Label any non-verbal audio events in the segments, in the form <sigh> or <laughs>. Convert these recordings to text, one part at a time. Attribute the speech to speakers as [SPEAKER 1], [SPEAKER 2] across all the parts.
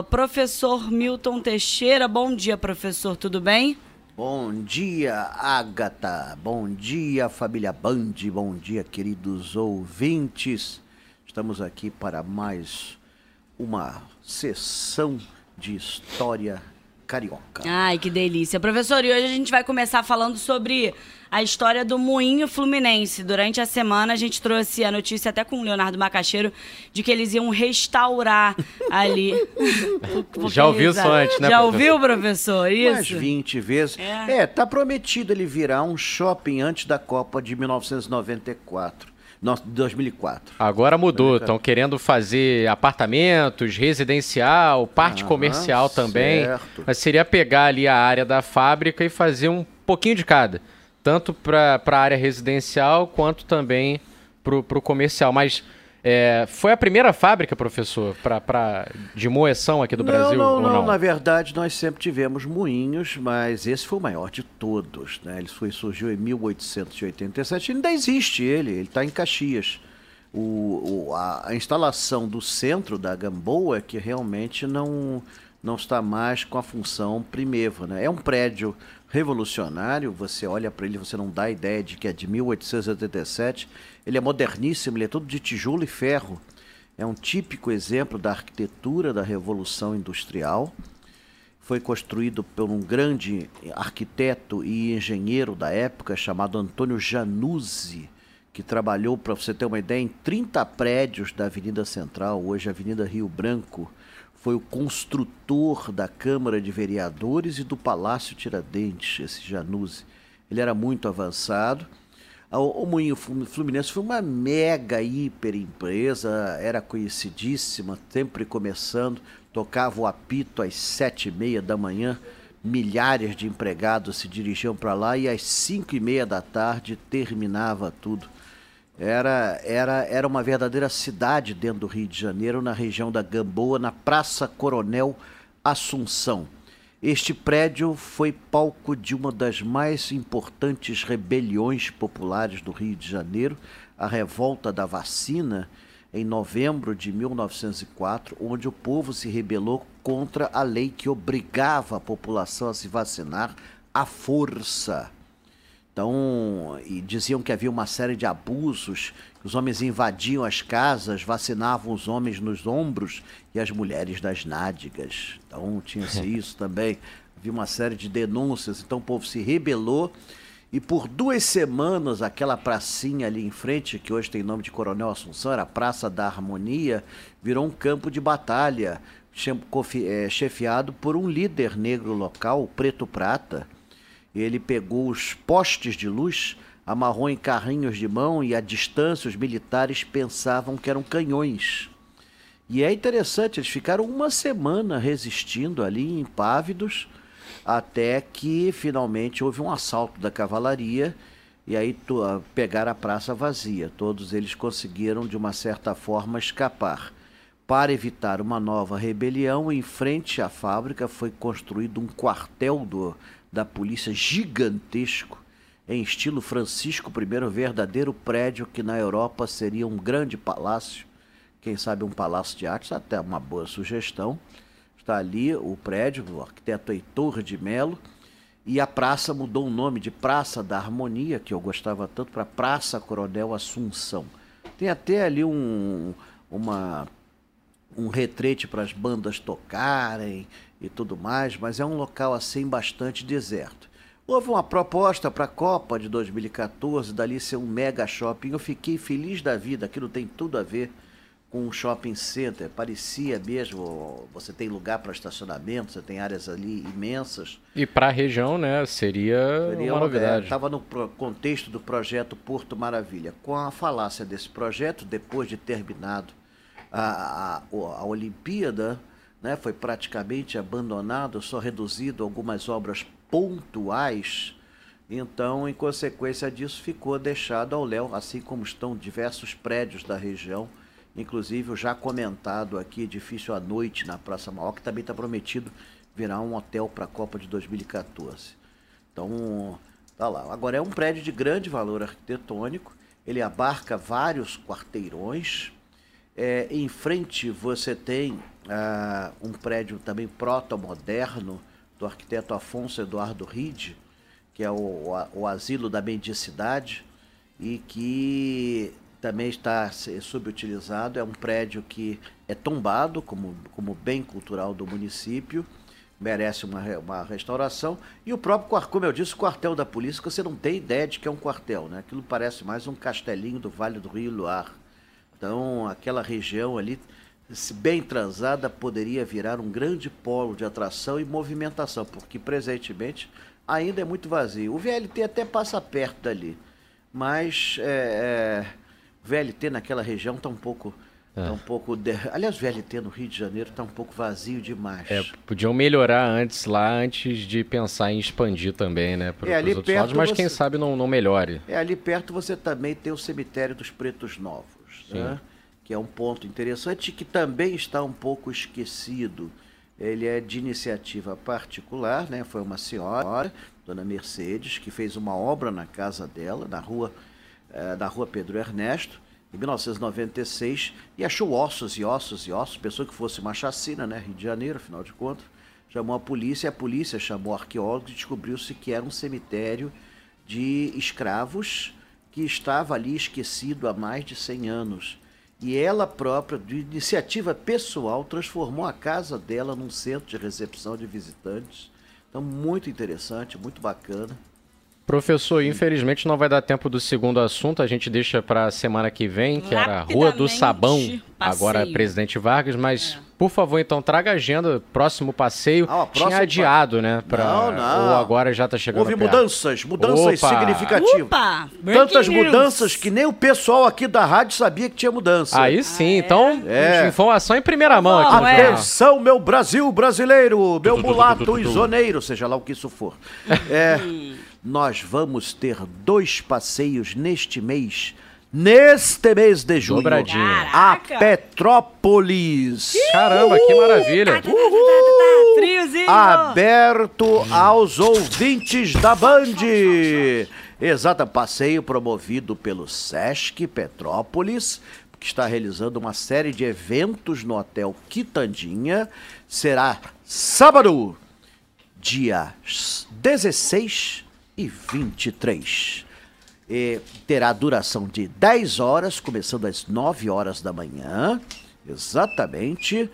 [SPEAKER 1] Professor Milton Teixeira, bom dia, professor, tudo bem?
[SPEAKER 2] Bom dia, Agatha. Bom dia, família Band. Bom dia, queridos ouvintes. Estamos aqui para mais uma sessão de história carioca.
[SPEAKER 1] Ai, que delícia. Professor, e hoje a gente vai começar falando sobre a história do Moinho Fluminense. Durante a semana a gente trouxe a notícia até com o Leonardo Macaxeiro de que eles iam restaurar <laughs> ali.
[SPEAKER 3] Já ouviu isso antes, né?
[SPEAKER 1] Já
[SPEAKER 3] professor?
[SPEAKER 1] ouviu, professor? Isso.
[SPEAKER 2] Mais 20 vezes.
[SPEAKER 1] É.
[SPEAKER 2] É. tá prometido ele virar um shopping antes da Copa de 1994. Não, 2004.
[SPEAKER 3] Agora mudou, estão querendo fazer apartamentos, residencial, parte
[SPEAKER 2] Aham,
[SPEAKER 3] comercial também.
[SPEAKER 2] certo.
[SPEAKER 3] Mas seria pegar ali a área da fábrica e fazer um pouquinho de cada. Tanto para a área residencial quanto também para o comercial. Mas é, foi a primeira fábrica, professor, pra, pra, de moeção aqui do Brasil?
[SPEAKER 2] não, não,
[SPEAKER 3] não?
[SPEAKER 2] Na verdade, nós sempre tivemos moinhos, mas esse foi o maior de todos. Né? Ele foi, surgiu em 1887. Ainda existe ele, ele está em Caxias. O, o- a, a instalação do centro da Gamboa é que realmente não, não está mais com a função primeva. Né? É um prédio revolucionário, você olha para ele, você não dá ideia de que é de 1887. Ele é moderníssimo, ele é todo de tijolo e ferro. É um típico exemplo da arquitetura da Revolução Industrial. Foi construído por um grande arquiteto e engenheiro da época chamado Antônio Januzzi, que trabalhou, para você ter uma ideia, em 30 prédios da Avenida Central, hoje Avenida Rio Branco. Foi o construtor da Câmara de Vereadores e do Palácio Tiradentes, esse Januzzi. Ele era muito avançado. O Moinho Flu- Fluminense foi uma mega hiper empresa, era conhecidíssima, sempre começando, tocava o apito às sete e meia da manhã, milhares de empregados se dirigiam para lá e às cinco e meia da tarde terminava tudo. Era, era, era uma verdadeira cidade dentro do Rio de Janeiro, na região da Gamboa, na Praça Coronel Assunção. Este prédio foi palco de uma das mais importantes rebeliões populares do Rio de Janeiro, a Revolta da Vacina, em novembro de 1904, onde o povo se rebelou contra a lei que obrigava a população a se vacinar à força. Então, e diziam que havia uma série de abusos, que os homens invadiam as casas, vacinavam os homens nos ombros e as mulheres nas nádegas. Então, tinha-se <laughs> isso também. Havia uma série de denúncias, então o povo se rebelou e por duas semanas aquela pracinha ali em frente, que hoje tem nome de Coronel Assunção, era a Praça da Harmonia, virou um campo de batalha, eh, chefiado por um líder negro local, o Preto Prata. Ele pegou os postes de luz, amarrou em carrinhos de mão e à distância os militares pensavam que eram canhões. E é interessante, eles ficaram uma semana resistindo ali, impávidos, até que finalmente houve um assalto da cavalaria e aí ah, pegaram a praça vazia. Todos eles conseguiram, de uma certa forma, escapar. Para evitar uma nova rebelião, em frente à fábrica foi construído um quartel do, da polícia gigantesco, em estilo Francisco I, verdadeiro prédio que na Europa seria um grande palácio, quem sabe um palácio de artes, até uma boa sugestão. Está ali o prédio, o arquiteto Heitor de Melo, e a praça mudou o nome de Praça da Harmonia, que eu gostava tanto, para Praça Coronel Assunção. Tem até ali um, uma, um retrete para as bandas tocarem e tudo mais, mas é um local assim bastante deserto. Houve uma proposta para a Copa de 2014, dali ser um mega shopping. Eu fiquei feliz da vida, aquilo tem tudo a ver com um shopping center. Parecia mesmo, você tem lugar para estacionamento, você tem áreas ali imensas.
[SPEAKER 3] E para a região, né, seria,
[SPEAKER 2] Seria
[SPEAKER 3] uma novidade.
[SPEAKER 2] Estava no contexto do projeto Porto Maravilha. Com a falácia desse projeto, depois de terminado a, a, a Olimpíada, né, foi praticamente abandonado, só reduzido a algumas obras pontuais. Então, em consequência disso, ficou deixado ao léu, assim como estão diversos prédios da região, inclusive o já comentado aqui, edifício à noite na Praça Maior, que também está prometido virar um hotel para a Copa de 2014. Então, tá lá. Agora é um prédio de grande valor arquitetônico. Ele abarca vários quarteirões. É, em frente você tem ah, um prédio também proto-moderno do arquiteto Afonso Eduardo Ride, que é o, o, o Asilo da Mendicidade, e que também está subutilizado. É um prédio que é tombado como, como bem cultural do município, merece uma, uma restauração. E o próprio, como eu disse, o quartel da polícia, que você não tem ideia de que é um quartel, né? Aquilo parece mais um castelinho do Vale do Rio Luar. Então, aquela região ali, se bem transada, poderia virar um grande polo de atração e movimentação, porque presentemente ainda é muito vazio. O VLT até passa perto dali, mas é, é, o VLT naquela região está um pouco. É. Tá um pouco de... Aliás, o VLT no Rio de Janeiro está um pouco vazio demais.
[SPEAKER 3] É, podiam melhorar antes lá, antes de pensar em expandir também, né? Para
[SPEAKER 2] é, ali outros lados,
[SPEAKER 3] mas
[SPEAKER 2] você...
[SPEAKER 3] quem sabe não, não melhore.
[SPEAKER 2] É, ali perto você também tem o cemitério dos Pretos Novos, né? que é um ponto interessante que também está um pouco esquecido. Ele é de iniciativa particular, né? Foi uma senhora, Dona Mercedes, que fez uma obra na casa dela, na rua, eh, na rua Pedro Ernesto, em 1996, e achou ossos e ossos e ossos. Pensou que fosse uma chacina, né? Rio de Janeiro, afinal de contas. Chamou a polícia, a polícia chamou arqueólogos e descobriu-se que era um cemitério de escravos que estava ali esquecido há mais de 100 anos. E ela própria, de iniciativa pessoal, transformou a casa dela num centro de recepção de visitantes. Então, muito interessante, muito bacana.
[SPEAKER 3] Professor, infelizmente não vai dar tempo do segundo assunto, a gente deixa para a semana que vem, que era a Rua do Sabão, passeio. agora Presidente Vargas, mas é. por favor, então traga a agenda, próximo passeio. Ah, Tinha adiado, pa... né? Pra...
[SPEAKER 2] Não, não.
[SPEAKER 3] Ou agora já está chegando
[SPEAKER 2] Houve perto. mudanças, mudanças Opa. significativas. Opa, Tantas news. mudanças que nem o pessoal aqui da rádio sabia que tinha mudança.
[SPEAKER 3] Aí sim, ah, então, é? informação em primeira mão aqui.
[SPEAKER 2] Atenção, meu Brasil brasileiro, meu mulato isoneiro, seja lá o que isso for. <laughs> É nós vamos ter dois passeios neste mês. Neste mês de junho,
[SPEAKER 3] Dobradinha.
[SPEAKER 2] a Petrópolis.
[SPEAKER 3] Caramba, que maravilha.
[SPEAKER 1] Uhul. Friozinho.
[SPEAKER 2] Aberto aos ouvintes da Band. Exato, passeio promovido pelo Sesc Petrópolis, que está realizando uma série de eventos no Hotel Quitandinha. Será sábado, dia 16 e 23. E terá duração de 10 horas, começando às 9 horas da manhã, exatamente.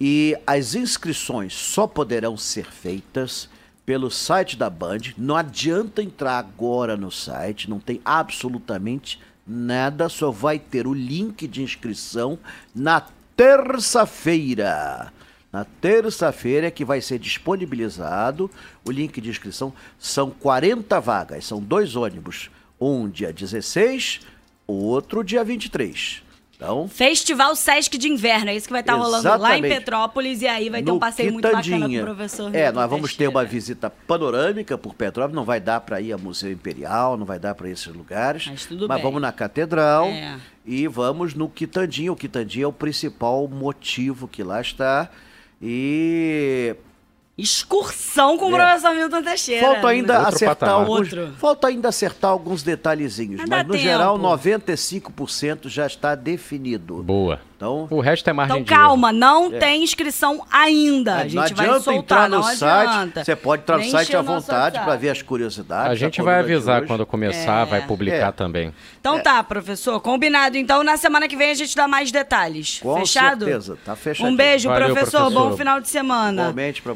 [SPEAKER 2] E as inscrições só poderão ser feitas pelo site da Band. Não adianta entrar agora no site, não tem absolutamente nada, só vai ter o link de inscrição na terça-feira. Na terça-feira é que vai ser disponibilizado o link de inscrição. São 40 vagas, são dois ônibus. Um dia 16, outro dia 23. Então,
[SPEAKER 1] Festival Sesc de Inverno, é isso que vai estar tá rolando lá em Petrópolis e aí vai ter um passeio muito bacana com o professor.
[SPEAKER 2] É, nós vamos ter uma visita panorâmica por Petrópolis, não vai dar para ir ao Museu Imperial, não vai dar para esses lugares,
[SPEAKER 1] mas, tudo
[SPEAKER 2] mas
[SPEAKER 1] bem.
[SPEAKER 2] vamos na Catedral é. e vamos no Quitandinho. O Quitandinho é o principal motivo que lá está e
[SPEAKER 1] excursão com o é. professor Milton Teixeira.
[SPEAKER 2] Falta ainda Outro acertar alguns, falta ainda acertar alguns detalhezinhos, mas, no tempo. geral 95% já está definido.
[SPEAKER 3] Boa. Então, o resto é margem
[SPEAKER 1] Então calma, não é. tem inscrição ainda. É, a gente vai soltar, entrar no
[SPEAKER 2] site. Você pode entrar no site à vontade para ver as curiosidades.
[SPEAKER 3] A gente vai avisar quando começar, é. vai publicar é. também.
[SPEAKER 1] Então é. tá, professor, combinado. Então na semana que vem a gente dá mais detalhes.
[SPEAKER 2] Com
[SPEAKER 1] Fechado?
[SPEAKER 2] certeza, tá fechado.
[SPEAKER 1] Um beijo, professor. professor. Bom final de semana.
[SPEAKER 2] Igualmente para